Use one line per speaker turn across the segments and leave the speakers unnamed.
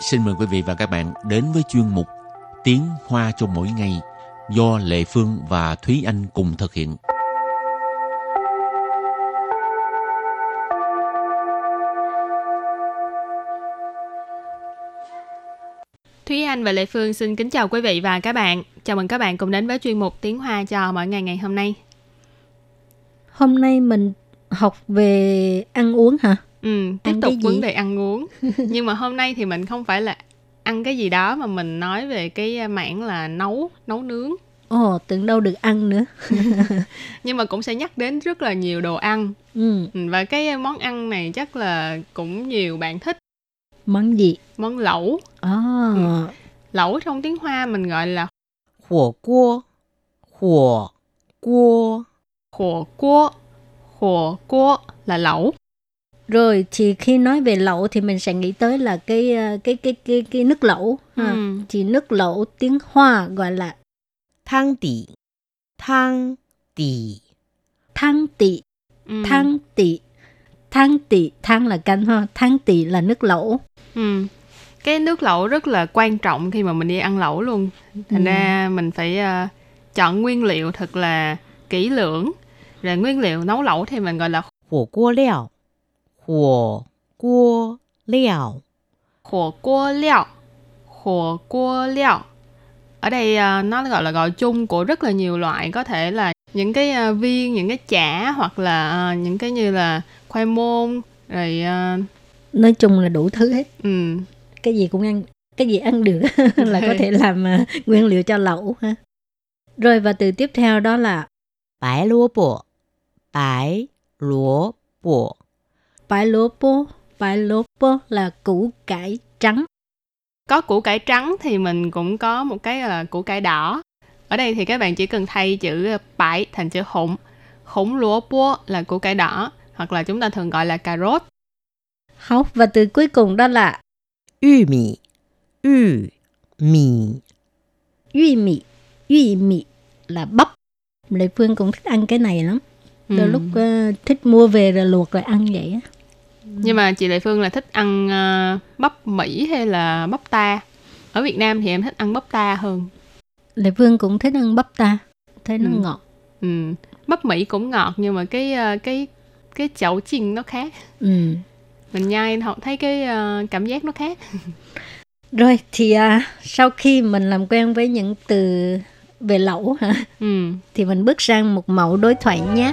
xin mời quý vị và các bạn đến với chuyên mục Tiếng Hoa cho mỗi ngày do Lệ Phương và Thúy Anh cùng thực hiện.
Thúy Anh và Lệ Phương xin kính chào quý vị và các bạn. Chào mừng các bạn cùng đến với chuyên mục Tiếng Hoa cho mỗi ngày ngày hôm nay.
Hôm nay mình học về ăn uống hả?
ừ tiếp tục vấn đề ăn uống nhưng mà hôm nay thì mình không phải là ăn cái gì đó mà mình nói về cái mảng là nấu nấu nướng
Ồ, oh, tưởng đâu được ăn nữa.
Nhưng mà cũng sẽ nhắc đến rất là nhiều đồ ăn.
Ừ.
ừ và cái món ăn này chắc là cũng nhiều bạn thích.
Món gì?
Món lẩu.
À. Ừ.
Lẩu trong tiếng Hoa mình gọi là
hổ cua. Hổ cua.
Hổ cua. Hổ cua là lẩu
rồi thì khi nói về lẩu thì mình sẽ nghĩ tới là cái ờ, cái cái cái cái nước lẩu. Ha.
Ừ.
À, thì nước lẩu tiếng hoa gọi là
thang tỷ thang tỷ
thang tỷ
ừ.
thang tỷ thang tỷ thang là canh ha. Thang tỷ là nước lẩu.
Ừ. cái nước lẩu rất là quan trọng khi mà mình đi ăn lẩu luôn. Thành
ừ.
ra mình phải uh, chọn nguyên liệu thật là kỹ lưỡng. Rồi nguyên liệu nấu lẩu thì mình gọi là hổ cua leo.
火锅料，火锅料，
khổ cua liệu. Khổ cua liệu. Ở đây ờ, nó gọi là gọi chung của rất là nhiều loại. Có thể là những cái ờ, viên, những cái chả hoặc là ờ, những cái như là khoai môn. Rồi ờ,
Nói chung là đủ thứ hết.
ừ,
Cái gì cũng ăn, cái gì ăn được là có thể làm ờ, nguyên liệu cho lẩu ha. Rồi và từ tiếp theo đó là
白萝卜，白萝卜，
Bái lô bô, bái lô bô là củ cải trắng.
Có củ cải trắng thì mình cũng có một cái là củ cải đỏ. Ở đây thì các bạn chỉ cần thay chữ bãi thành chữ hỗn. Hỗn lúa bô là củ cải đỏ hoặc là chúng ta thường gọi là cà rốt.
Học và từ cuối cùng đó là
yu mì, yu mì,
yu mì, yu mì là bắp. Lệ Phương cũng thích ăn cái này lắm. Đôi
ừ.
lúc uh, thích mua về rồi luộc rồi ăn vậy á.
Nhưng mà chị Lệ Phương là thích ăn ờ, bắp Mỹ hay là bắp ta? Ở Việt Nam thì em thích ăn bắp ta hơn.
Lệ Phương cũng thích ăn bắp ta. Thấy nó
Ừ.
ngọt.
Ừ. Bắp Mỹ cũng ngọt nhưng mà cái ờ, cái cái chậu chiên nó khác.
Ừ.
Mình nhai họ thấy cái ờ, cảm giác nó khác.
Rồi thì à, sau khi mình làm quen với những từ về lẩu hả
Ừ.
thì mình bước sang một mẫu đối thoại nhé.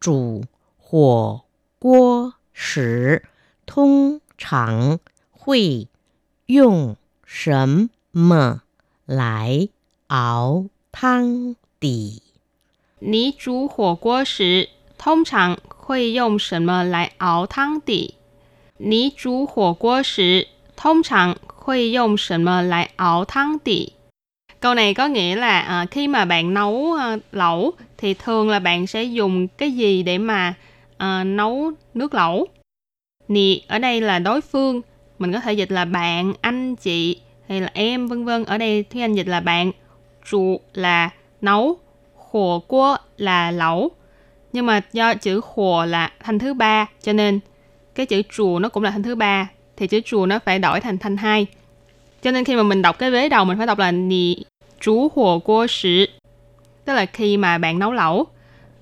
煮火锅时通常会用什么来熬汤底？
你煮火锅时通常会用什么来熬汤底？你煮火锅时通常会用什么来熬汤底？Câu này có nghĩa là à, khi mà bạn nấu à, lẩu thì thường là bạn sẽ dùng cái gì để mà uh, nấu nước lẩu? Nì ở đây là đối phương, mình có thể dịch là bạn, anh, chị hay là em vân vân. Ở đây thì Anh dịch là bạn, trụ là nấu, khổ cua là lẩu. Nhưng mà do chữ khổ là thanh thứ ba cho nên cái chữ trù nó cũng là thanh thứ ba thì chữ trù nó phải đổi thành thanh hai. Cho nên khi mà mình đọc cái vế đầu mình phải đọc là nì chú hồ cua sử tức là khi mà bạn nấu lẩu.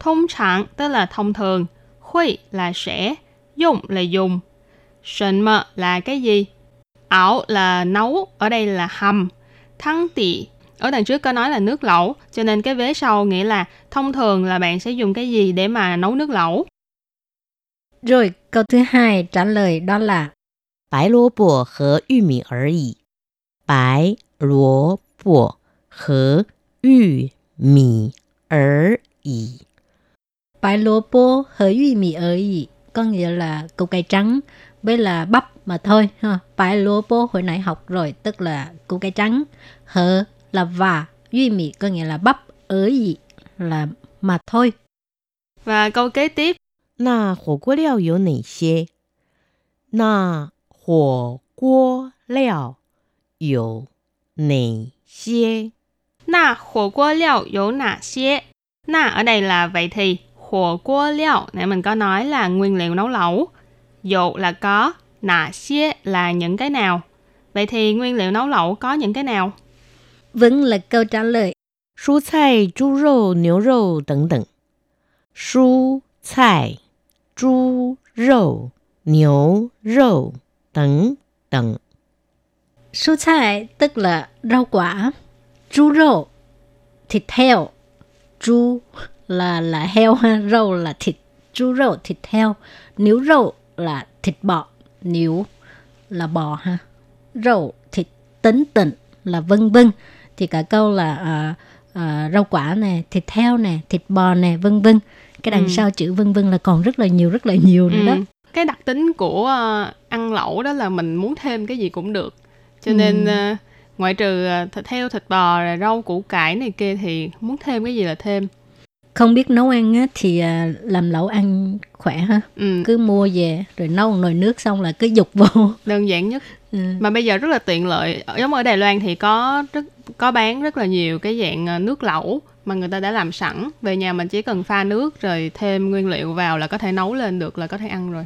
Thông trạng tức là thông thường, huy là sẽ, dùng là dùng, sần mơ là cái gì, ảo là nấu, ở đây là hầm, thăng tỉ ở đằng trước có nói là nước lẩu, cho nên cái vế sau nghĩa là thông thường là bạn sẽ dùng cái gì để mà nấu nước lẩu.
Rồi câu thứ hai trả lời đó là
白萝卜和玉米而已。白萝卜和玉 米而已。
Bái lúa bố hở yuy mì ở ý, có nghĩa là củ cải trắng với là bắp mà thôi ha. Bái lúa bố hồi nãy học rồi, tức là củ cải trắng, hở là và, yuy mì có nghĩa là bắp ở ý là mà thôi.
Và câu kế tiếp,
那火锅料有哪些？那火锅料有哪些？
na火锅料有哪些? Na ở đây là vậy thì火锅料nãy mình có nói là nguyên liệu nấu lẩu. Dụ là có, nà xie là những cái nào. Vậy thì nguyên liệu nấu lẩu có những cái nào?
Vẫn là câu trả lời.
蔬菜、猪肉、牛肉等等。蔬菜、猪肉、牛肉等等。
蔬菜tức là rau quả, thịt heo, chú là là heo ha, rau là thịt, chú rau thịt heo, níu rau là thịt bò, níu là bò ha, rau thịt tính tịnh là vân vân. Thì cả câu là à, à, rau quả nè, thịt heo nè, thịt bò nè, vân vân. Cái đằng
Ừ.
sau chữ vân vân là còn rất là nhiều rất là nhiều nữa đó.
Ừ. Cái đặc tính của ờ, ăn lẩu đó là mình muốn thêm cái gì cũng được. Cho nên
Ừ.
ngoại trừ ờ, thịt heo, thịt bò, rồi rau củ cải này kia thì muốn thêm cái gì là thêm.
Không biết nấu ăn á, thì à, làm lẩu ăn khỏe ha.
Ừ,
cứ mua về rồi nấu một nồi nước xong là cứ dục vô
đơn giản nhất.
ừ.
mà bây giờ rất là tiện lợi giống ở Đài Loan thì có rất có bán rất là nhiều cái dạng ờ, nước lẩu mà người ta đã làm sẵn về nhà mình chỉ cần pha nước rồi thêm nguyên liệu vào là có thể nấu lên được là có thể ăn rồi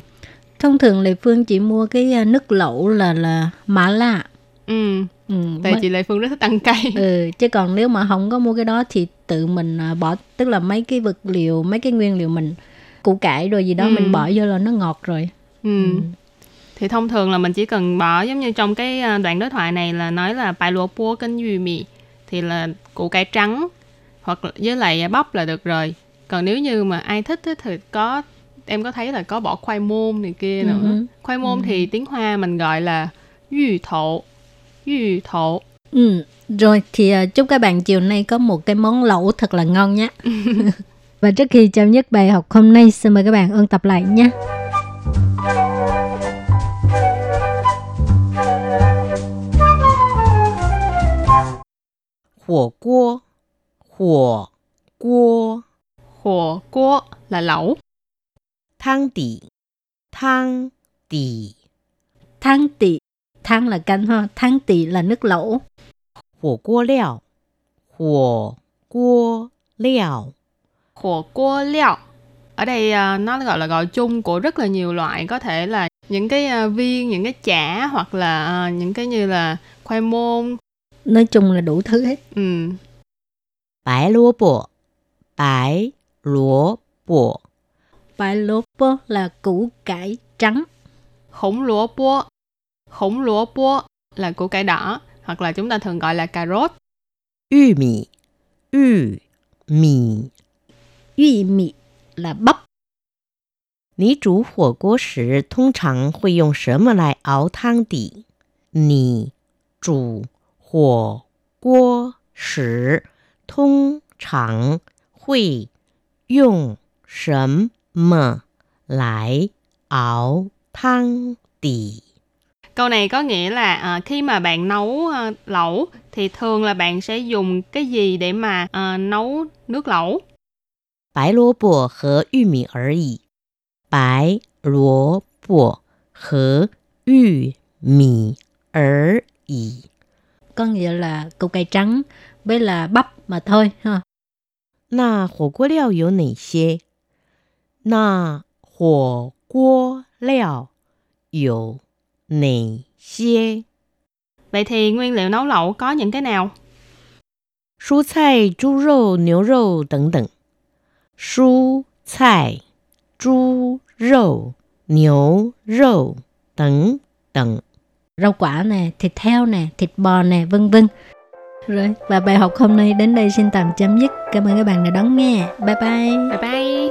thông thường lệ phương chỉ mua cái à, nước lẩu là là mã lạ
ừ
ừ,
tại
mới-
chị Lệ Phương rất thích ăn cay.
Ừ, chứ còn nếu mà không có mua cái đó thì tự mình à, bỏ tức là mấy cái vật liệu mấy cái nguyên liệu mình củ cải rồi gì đó
Ừ.
mình bỏ vô là nó ngọt rồi.
Ừ. thì thông thường là mình chỉ cần bỏ giống như trong cái ờ, đoạn đối thoại này là nói là bài lúa búa kênh dùi mì thì là củ cải trắng hoặc với lại bắp là được rồi. Còn nếu như mà ai thích thì có em có thấy là có bỏ khoai môn này kia nữa.
Ừ.
khoai môn thì tiếng hoa mình gọi là yu thổ yu thổ
ừ. rồi thì à, chúc các bạn chiều nay có một cái món lẩu thật là ngon nhé và trước khi chào nhất bài học hôm nay xin mời các bạn ôn tập lại nhé
火锅，火锅，
火锅 là lẩu
汤底，汤底，
thang tị Thang là canh ha, thang tỷ là nước lẩu.
Hổ cua liệu. Hổ cua liệu.
Hổ cua liệu. Ở đây à, nó gọi là gọi chung của rất là nhiều loại, có thể là những cái à, viên, những cái chả hoặc là à, những cái như là khoai môn.
Nói chung là đủ thứ hết.
Ừ.
Bái lúa bộ. Bái lúa bộ.
Bái lúa bộ là củ cải trắng.
Hổng lúa bộ khủng lúa búa là củ cải đỏ hoặc là chúng ta thường gọi là cà rốt
玉米，玉米。
Duy mì là bắp.
你煮火锅时通常会用什么来熬汤底？你煮火锅时通常会用什么来熬汤底？
câu này có nghĩa là à, khi mà bạn nấu à, lẩu thì thường là bạn sẽ dùng cái gì để mà à, nấu nước lẩu
白萝卜和玉米而已。白萝卜和玉米而已。
Có nghĩa là củ cải trắng với là bắp mà thôi ha.
那火锅料有哪些？那火锅料有 哪些？
vậy thì nguyên liệu nấu lẩu có những cái nào
蔬菜、猪肉、牛肉等等。蔬菜、猪肉、牛肉等等。
Rau quả nè, thịt heo nè, thịt bò nè, vân vân. Rồi, và bài học hôm nay đến đây xin tạm chấm dứt. Cảm ơn các bạn đã đón nghe. Bye bye.
bye bye